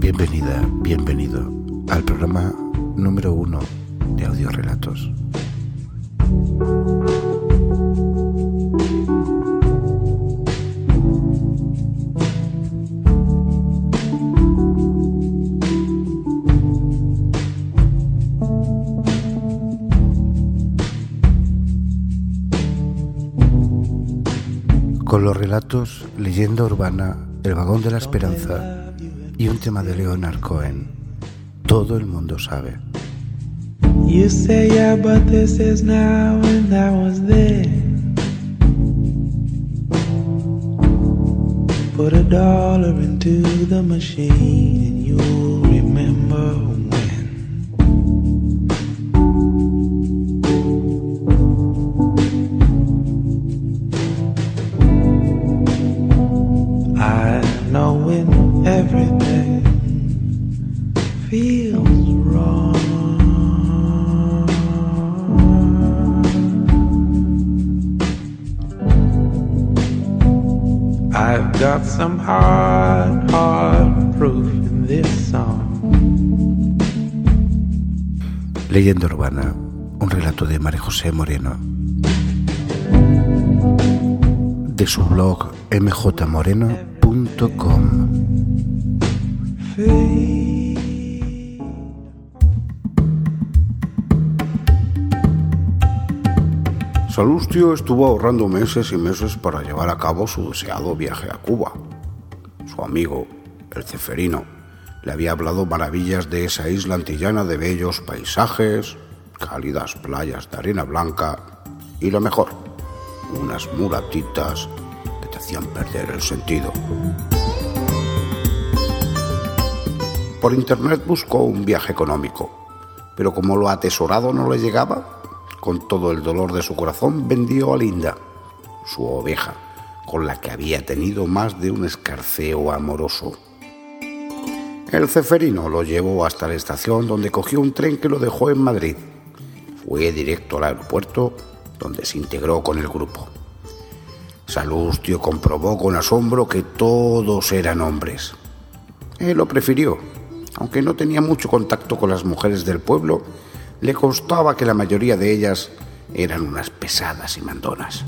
Bienvenida, bienvenido al programa número uno de audiorelatos. Los relatos Leyenda Urbana, El Vagón de la Esperanza y un tema de Leonard Cohen. Todo el mundo sabe. You say yeah, but this is now and that was then. Put a dollar into the machine and you'll remember Leyenda Urbana, un relato de María José Moreno. De su blog mjmoreno.com. Salustio estuvo ahorrando meses y meses para llevar a cabo su deseado viaje a Cuba. Su amigo, el ceferino, le había hablado maravillas de esa isla antillana de bellos paisajes, cálidas playas de arena blanca y lo mejor, unas mulatitas que te hacían perder el sentido. Por internet buscó un viaje económico, pero como lo atesorado no le llegaba, con todo el dolor de su corazón vendió a Linda, su oveja, con la que había tenido más de un escarceo amoroso. El ceferino lo llevó hasta la estación donde cogió un tren que lo dejó en Madrid. Fue directo al aeropuerto donde se integró con el grupo. Salustio comprobó con asombro que todos eran hombres. Él lo prefirió, aunque no tenía mucho contacto con las mujeres del pueblo, le constaba que la mayoría de ellas eran unas pesadas y mandonas.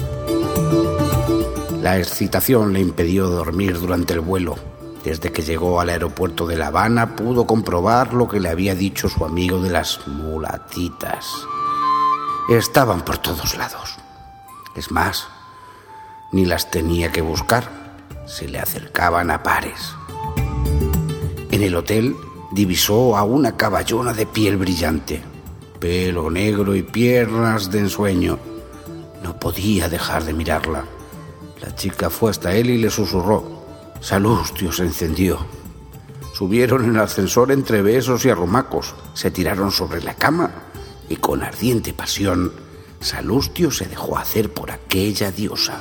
La excitación le impidió dormir durante el vuelo. Desde que llegó al aeropuerto de La Habana pudo comprobar lo que le había dicho su amigo de las mulatitas. Estaban por todos lados. Es más, ni las tenía que buscar, se le acercaban a pares. En el hotel divisó a una caballona de piel brillante, pelo negro y piernas de ensueño. No podía dejar de mirarla. La chica fue hasta él y le susurró. Salustio se encendió. Subieron en el ascensor entre besos y arrumacos, se tiraron sobre la cama y con ardiente pasión, Salustio se dejó hacer por aquella diosa.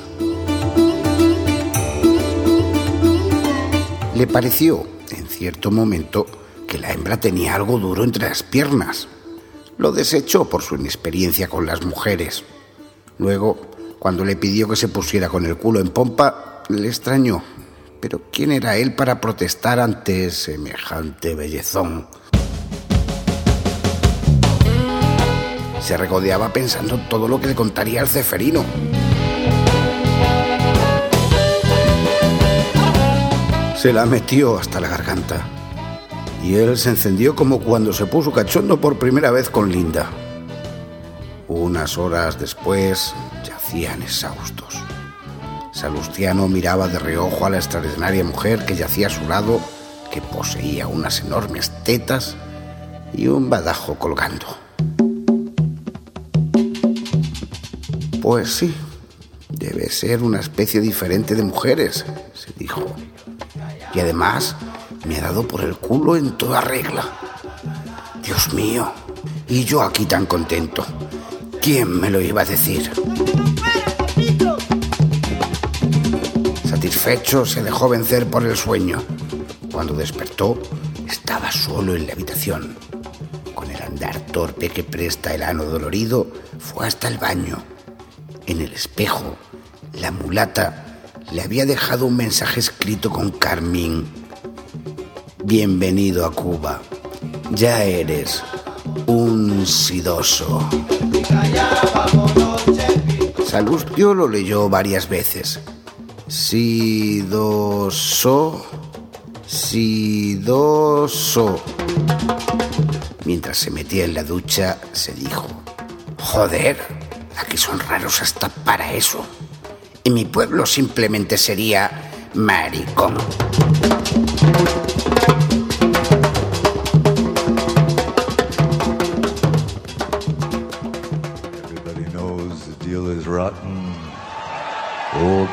Le pareció, en cierto momento, que la hembra tenía algo duro entre las piernas. Lo desechó por su inexperiencia con las mujeres. Luego, cuando le pidió que se pusiera con el culo en pompa, le extrañó. Pero ¿quién era él para protestar ante semejante bellezón? Se regodeaba pensando en todo lo que le contaría al ceferino. Se la metió hasta la garganta. Y él se encendió como cuando se puso cachondo por primera vez con Linda. Unas horas después yacían exhaustos. Salustiano miraba de reojo a la extraordinaria mujer que yacía a su lado, que poseía unas enormes tetas y un badajo colgando. Pues sí, debe ser una especie diferente de mujeres, se dijo. Y además me ha dado por el culo en toda regla. Dios mío, y yo aquí tan contento. ¿Quién me lo iba a decir? Satisfecho, se dejó vencer por el sueño. Cuando despertó, estaba solo en la habitación, con el andar torpe que presta el ano dolorido, fue hasta el baño. En el espejo, la mulata le había dejado un mensaje escrito con carmín. Bienvenido a Cuba. Ya eres un sidoso. Salustio lo leyó varias veces. Sidoso, sidoso. Mientras se metía en la ducha, se dijo, joder, aquí son raros hasta para eso. En mi pueblo simplemente sería maricón.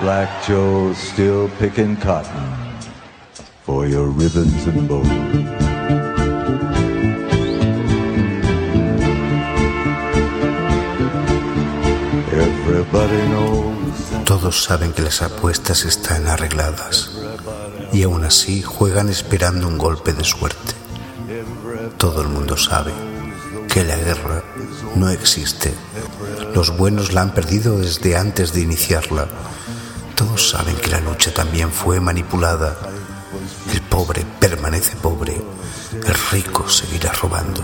Black Joe's still picking cotton for your ribbons and bows. Todos saben que las apuestas están arregladas y aún así juegan esperando un golpe de suerte. Todo el mundo sabe que la guerra no existe. Los buenos la han perdido desde antes de iniciarla. Todos saben que la lucha también fue manipulada. El pobre permanece pobre. El rico seguirá robando.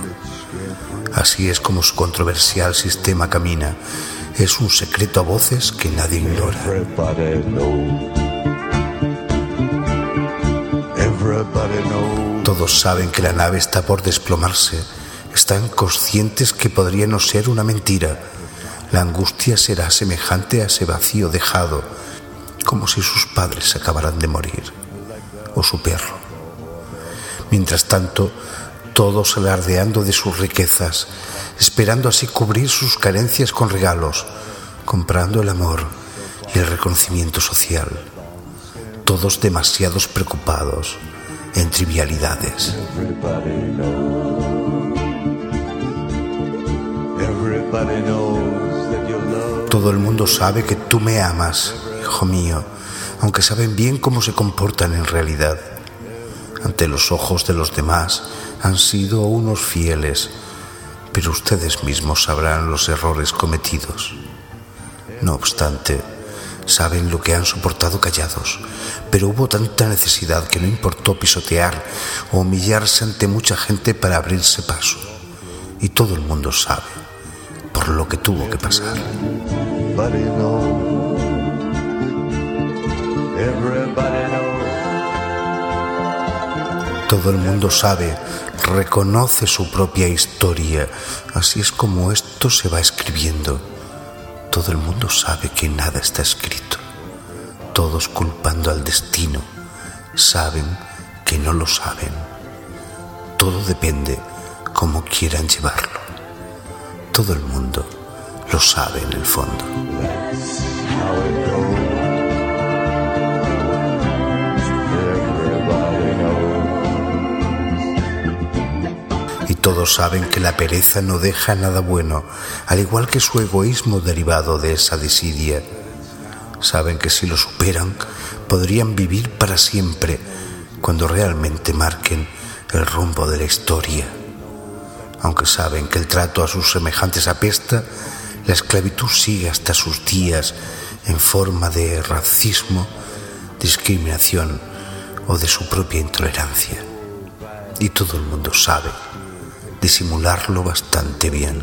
Así es como su controversial sistema camina. Es un secreto a voces que nadie ignora. Todos saben que la nave está por desplomarse. Están conscientes que podría no ser una mentira. La angustia será semejante a ese vacío dejado, como si sus padres acabaran de morir, o su perro. Mientras tanto, todos alardeando de sus riquezas, esperando así cubrir sus carencias con regalos, comprando el amor y el reconocimiento social. Todos demasiados preocupados en trivialidades. Everybody knows. Everybody knows that your love Todo el mundo sabe que tú me amas, hijo mío, aunque saben bien cómo se comportan en realidad. Ante los ojos de los demás han sido unos fieles, pero ustedes mismos sabrán los errores cometidos. No obstante, saben lo que han soportado callados, pero hubo tanta necesidad que no importó pisotear o humillarse ante mucha gente para abrirse paso. Y todo el mundo sabe por lo que tuvo que pasar. Todo el mundo sabe, reconoce su propia historia. Así es como esto se va escribiendo. Todo el mundo sabe que nada está escrito. Todos culpando al destino. Saben que no lo saben. Todo depende cómo quieran llevarlo. Todo el mundo lo sabe en el fondo. Saben que la pereza no deja nada bueno, al igual que su egoísmo derivado de esa desidia. Saben que si lo superan, podrían vivir para siempre, cuando realmente marquen el rumbo de la historia. Aunque saben que el trato a sus semejantes apesta, la esclavitud sigue hasta sus días en forma de racismo, discriminación o de su propia intolerancia. Y todo el mundo sabe disimularlo bastante bien.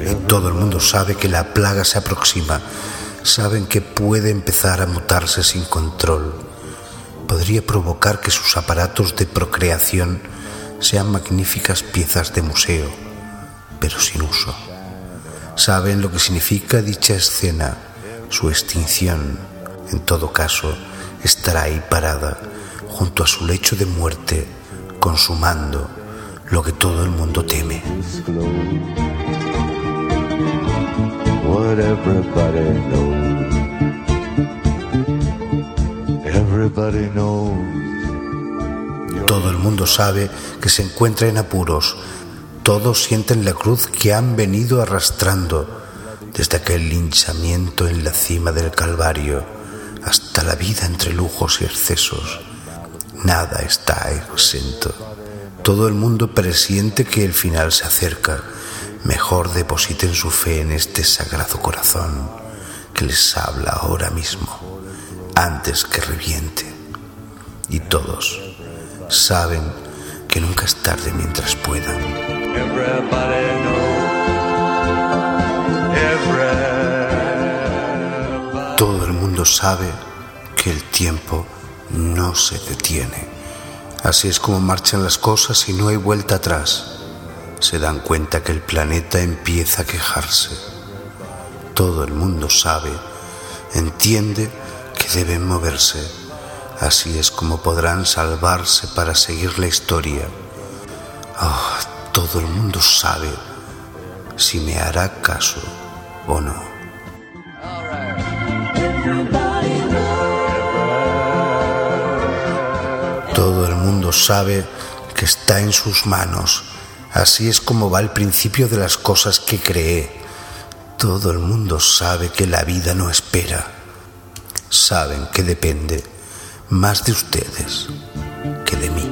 Y todo el mundo sabe que la plaga se aproxima. Saben que puede empezar a mutarse sin control. Podría provocar que sus aparatos de procreación sean magníficas piezas de museo, pero sin uso. Saben lo que significa dicha escena, su extinción. En todo caso, estará ahí parada, junto a su lecho de muerte, consumando lo que todo el mundo teme. Todo el mundo sabe que se encuentra en apuros. Todos sienten la cruz que han venido arrastrando desde aquel linchamiento en la cima del Calvario hasta la vida entre lujos y excesos. Nada está exento. Todo el mundo presiente que el final se acerca. Mejor depositen su fe en este sagrado corazón que les habla ahora mismo, antes que reviente. Y todos saben que nunca es tarde mientras puedan. Sabe que el tiempo no se detiene. Así es como marchan las cosas y no hay vuelta atrás. Se dan cuenta que el planeta empieza a quejarse. Todo el mundo sabe, entiende que deben moverse. Así es como podrán salvarse para seguir la historia. Oh, todo el mundo sabe si me hará caso o no. Todo el mundo sabe que está en sus manos. Así es como va el principio de las cosas que cree. Todo el mundo sabe que la vida no espera. Saben que depende más de ustedes que de mí.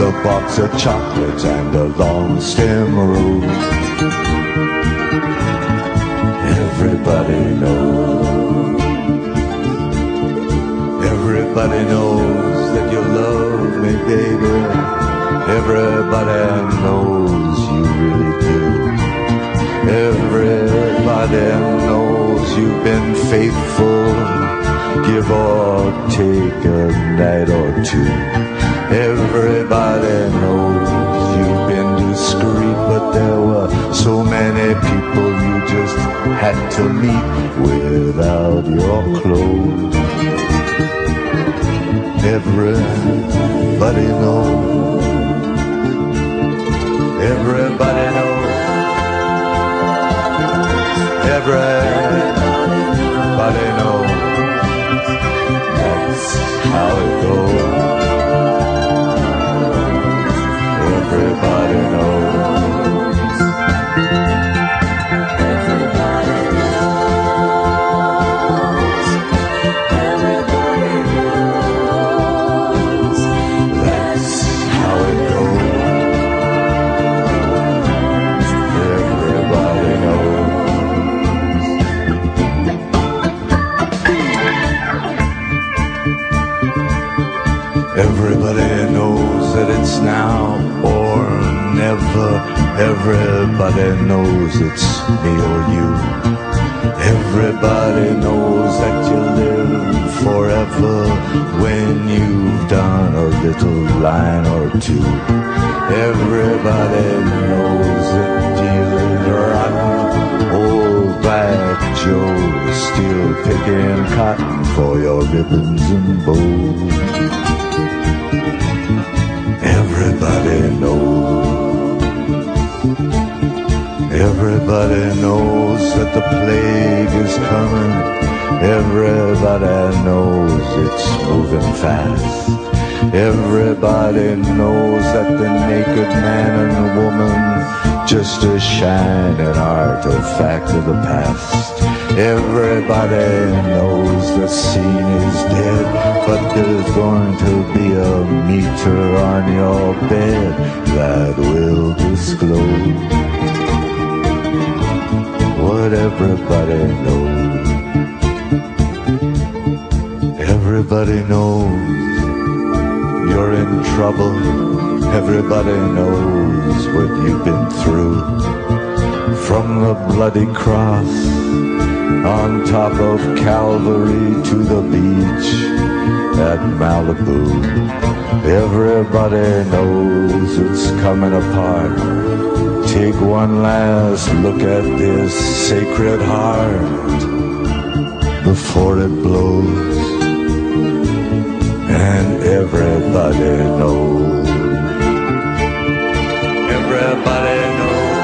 a box of chocolates and a long stem rose. Everybody knows. Everybody knows that you love me, baby. Everybody knows you really do. Everybody knows you've been faithful. Give or take a night or two. Everybody knows you've been discreet, but there were so many people you just had to meet without your clothes. Everybody knows. Everybody knows. Everybody knows. That's how it goes. Everybody knows that it's now or never. Everybody knows it's me or you. Everybody knows that you live forever when you've done a little line or two. Everybody knows that dealing rotten old black Joe still picking cotton for your ribbons and bows. Everybody knows. Everybody knows that the plague is coming. Everybody knows it's moving fast. Everybody knows that the naked man and woman just a shining artifact of the past. Everybody knows the scene is dead, but there's going to be a meter on your bed that will disclose but everybody knows. Everybody knows you're in trouble. Everybody knows what you've been through. From the bloody cross on top of Calvary to the beach at Malibu. Everybody knows it's coming apart. Take one last look at this sacred heart before it blows. And everybody knows. Everybody knows.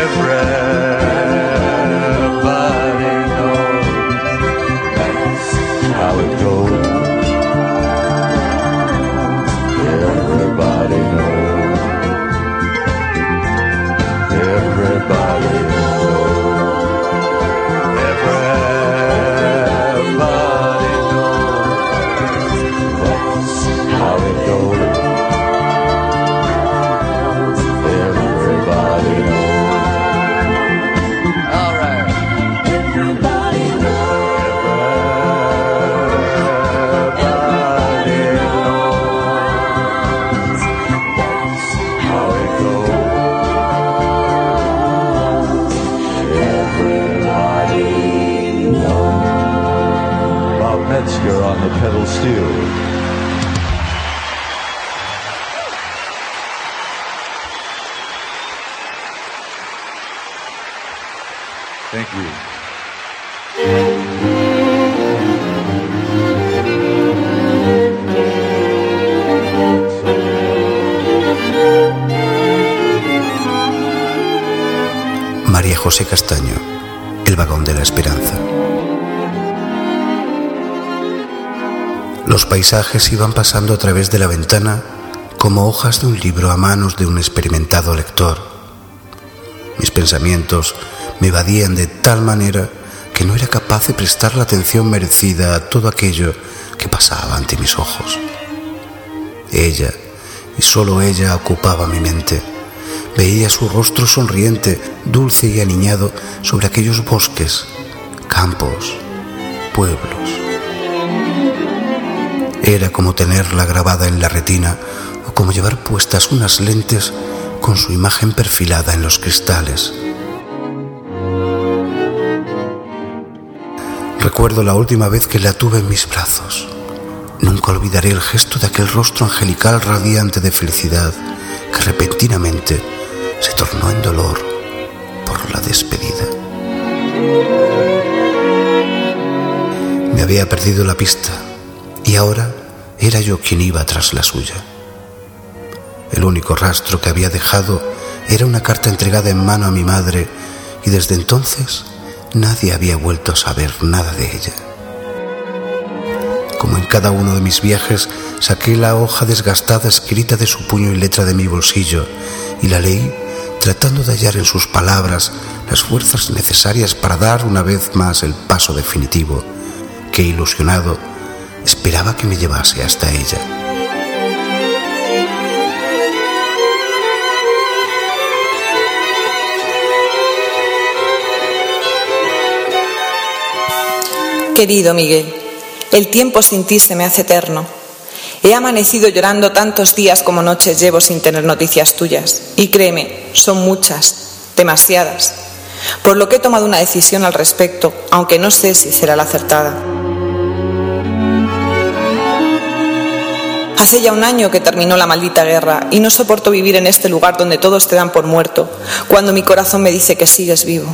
Everybody José Castaño, El vagón de la esperanza. Los paisajes iban pasando a través de la ventana como hojas de un libro a manos de un experimentado lector. Mis pensamientos me evadían de tal manera que no era capaz de prestar la atención merecida a todo aquello que pasaba ante mis ojos. Ella, y solo ella, ocupaba mi mente. Veía su rostro sonriente, dulce y aniñado sobre aquellos bosques, campos, pueblos. Era como tenerla grabada en la retina o como llevar puestas unas lentes con su imagen perfilada en los cristales. Recuerdo la última vez que la tuve en mis brazos. Nunca olvidaré el gesto de aquel rostro angelical radiante de felicidad que repentinamente se tornó en dolor por la despedida. Me había perdido la pista y ahora era yo quien iba tras la suya. El único rastro que había dejado era una carta entregada en mano a mi madre y desde entonces nadie había vuelto a saber nada de ella. Como en cada uno de mis viajes, saqué la hoja desgastada escrita de su puño y letra de mi bolsillo y la leí tratando de hallar en sus palabras las fuerzas necesarias para dar una vez más el paso definitivo que, ilusionado, esperaba que me llevase hasta ella. Querido Miguel, el tiempo sin ti se me hace eterno. He amanecido llorando tantos días como noches llevo sin tener noticias tuyas. Y créeme, son muchas, demasiadas. Por lo que he tomado una decisión al respecto, aunque no sé si será la acertada. Hace ya un año que terminó la maldita guerra y no soporto vivir en este lugar donde todos te dan por muerto, cuando mi corazón me dice que sigues vivo.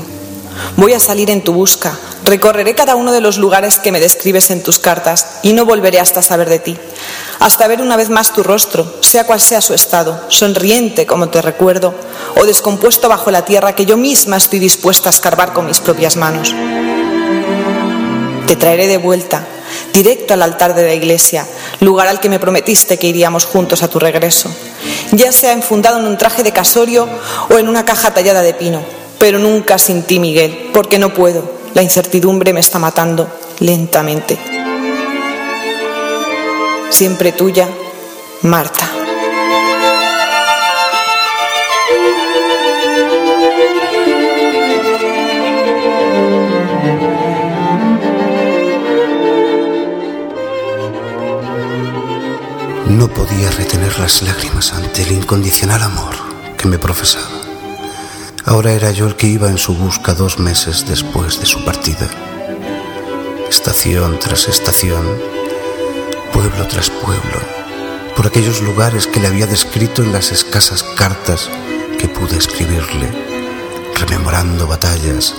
Voy a salir en tu busca, recorreré cada uno de los lugares que me describes en tus cartas y no volveré hasta saber de ti, hasta ver una vez más tu rostro, sea cual sea su estado, sonriente como te recuerdo, o descompuesto bajo la tierra que yo misma estoy dispuesta a escarbar con mis propias manos. Te traeré de vuelta, directo al altar de la iglesia, lugar al que me prometiste que iríamos juntos a tu regreso, ya sea enfundado en un traje de casorio o en una caja tallada de pino, pero nunca sin ti, Miguel, porque no puedo. La incertidumbre me está matando lentamente. Siempre tuya, Marta. No podía retener las lágrimas ante el incondicional amor que me profesaba. Ahora era yo el que iba en su busca dos meses después de su partida. Estación tras estación, pueblo tras pueblo, por aquellos lugares que le había descrito en las escasas cartas que pude escribirle, rememorando batallas,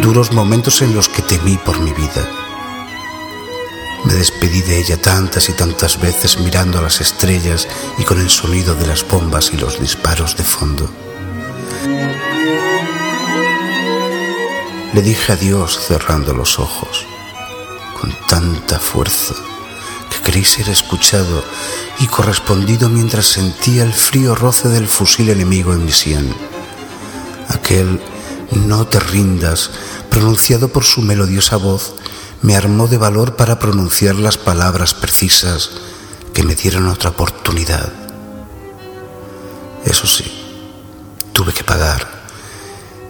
duros momentos en los que temí por mi vida. Me despedí de ella tantas y tantas veces mirando a las estrellas y con el sonido de las bombas y los disparos de fondo. Le dije adiós cerrando los ojos, con tanta fuerza que creí ser escuchado y correspondido mientras sentía el frío roce del fusil enemigo en mi sien. Aquel no te rindas, pronunciado por su melodiosa voz, me armó de valor para pronunciar las palabras precisas que me dieron otra oportunidad. Eso sí, tuve que pagar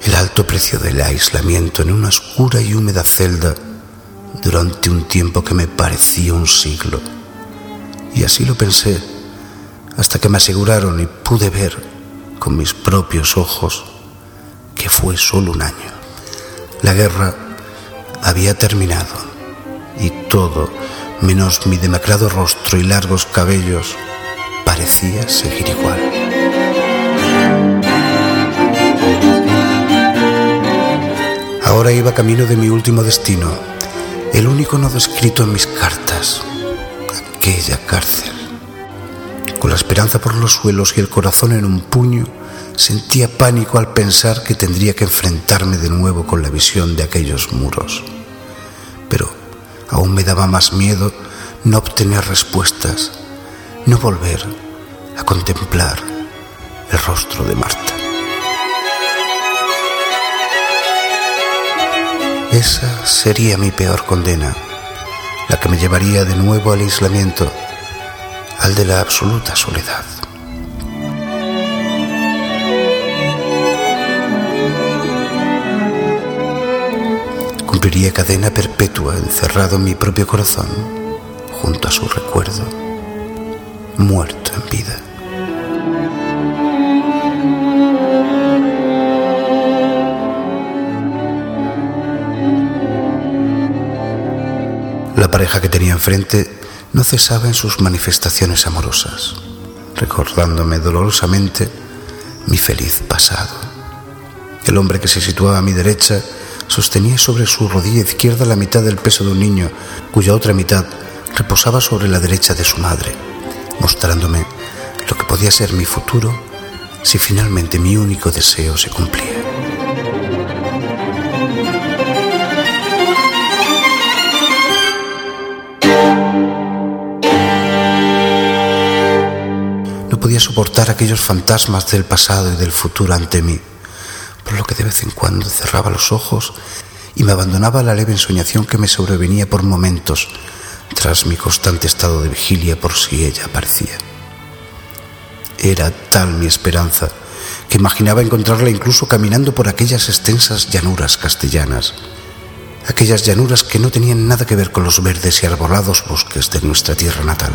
el alto precio del aislamiento en una oscura y húmeda celda durante un tiempo que me parecía un siglo. Y así lo pensé, hasta que me aseguraron y pude ver con mis propios ojos que fue solo un año. La guerra había terminado y todo, menos mi demacrado rostro y largos cabellos, parecía seguir igual. Ahora iba camino de mi último destino, el único no descrito en mis cartas, aquella cárcel. Con la esperanza por los suelos y el corazón en un puño, sentía pánico al pensar que tendría que enfrentarme de nuevo con la visión de aquellos muros. Pero aún me daba más miedo no obtener respuestas, no volver a contemplar el rostro de Marta. Esa sería mi peor condena, la que me llevaría de nuevo al aislamiento, al de la absoluta soledad. Cumpliría cadena perpetua encerrado en mi propio corazón, junto a su recuerdo, muerto en vida. Pareja que tenía enfrente no cesaba en sus manifestaciones amorosas, recordándome dolorosamente mi feliz pasado. El hombre que se situaba a mi derecha sostenía sobre su rodilla izquierda la mitad del peso de un niño, cuya otra mitad reposaba sobre la derecha de su madre, mostrándome lo que podía ser mi futuro si finalmente mi único deseo se cumplía. No podía soportar aquellos fantasmas del pasado y del futuro ante mí por lo que de vez en cuando cerraba los ojos y me abandonaba la leve ensoñación que me sobrevenía por momentos tras mi constante estado de vigilia por si ella aparecía. Era tal mi esperanza que imaginaba encontrarla incluso caminando por aquellas extensas llanuras castellanas, aquellas llanuras que no tenían nada que ver con los verdes y arbolados bosques de nuestra tierra natal.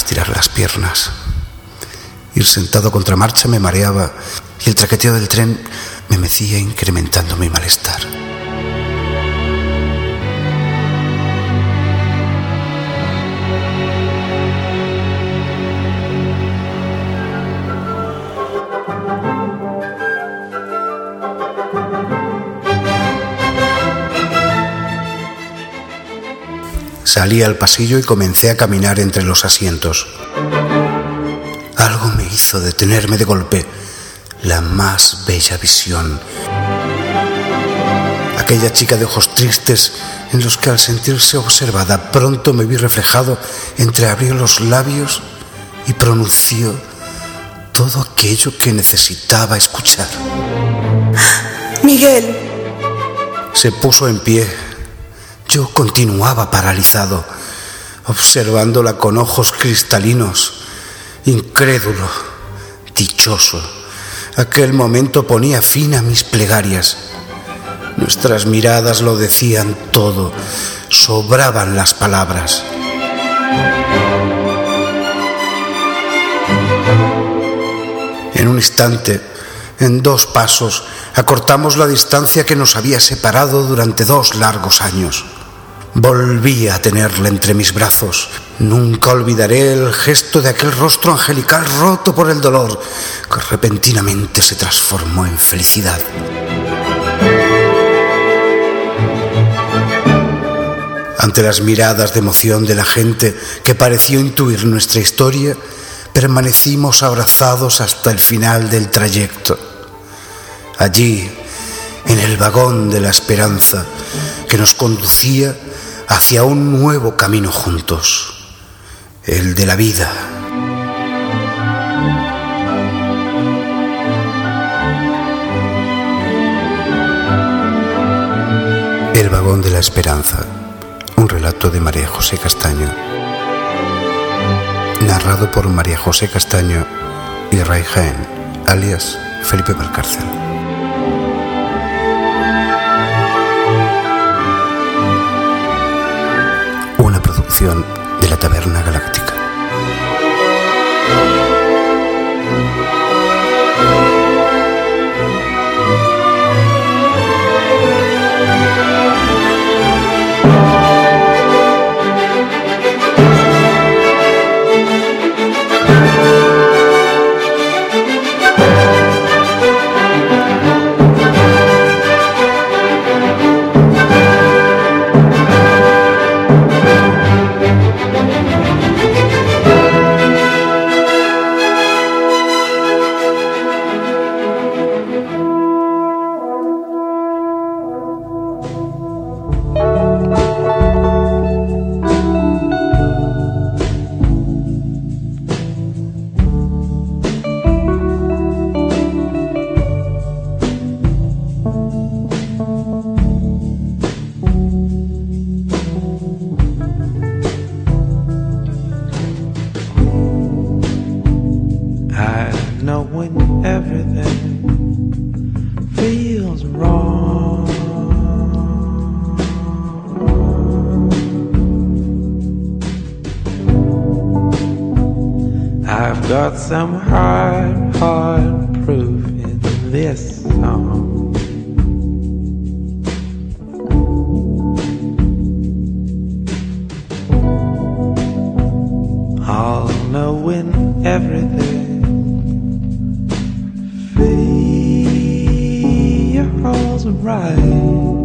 Estirar las piernas. Ir sentado contra marcha me mareaba y el traqueteo del tren me mecía incrementando mi malestar. Salí al pasillo y comencé a caminar entre los asientos. Algo me hizo detenerme de golpe. La más bella visión. Aquella chica de ojos tristes en los que al sentirse observada pronto me vi reflejado, entreabrió los labios y pronunció todo aquello que necesitaba escuchar. Miguel, Se puso en pie. Yo continuaba paralizado, observándola con ojos cristalinos, incrédulo, dichoso. Aquel momento ponía fin a mis plegarias. Nuestras miradas lo decían todo, sobraban las palabras. En un instante, en dos pasos, acortamos la distancia que nos había separado durante dos largos años. Volví a tenerla entre mis brazos. Nunca olvidaré el gesto de aquel rostro angelical roto por el dolor, que repentinamente se transformó en felicidad. Ante las miradas de emoción de la gente que pareció intuir nuestra historia, permanecimos abrazados hasta el final del trayecto. Allí, en el vagón de la esperanza que nos conducía hacia un nuevo camino juntos, el de la vida. El vagón de la esperanza, un relato de María José Castaño, narrado por María José Castaño y Ray Jaén, alias Felipe Valcárcel. De la Taberna Galáctica. Some hard, hard proof in this song. I'll know when everything feels right.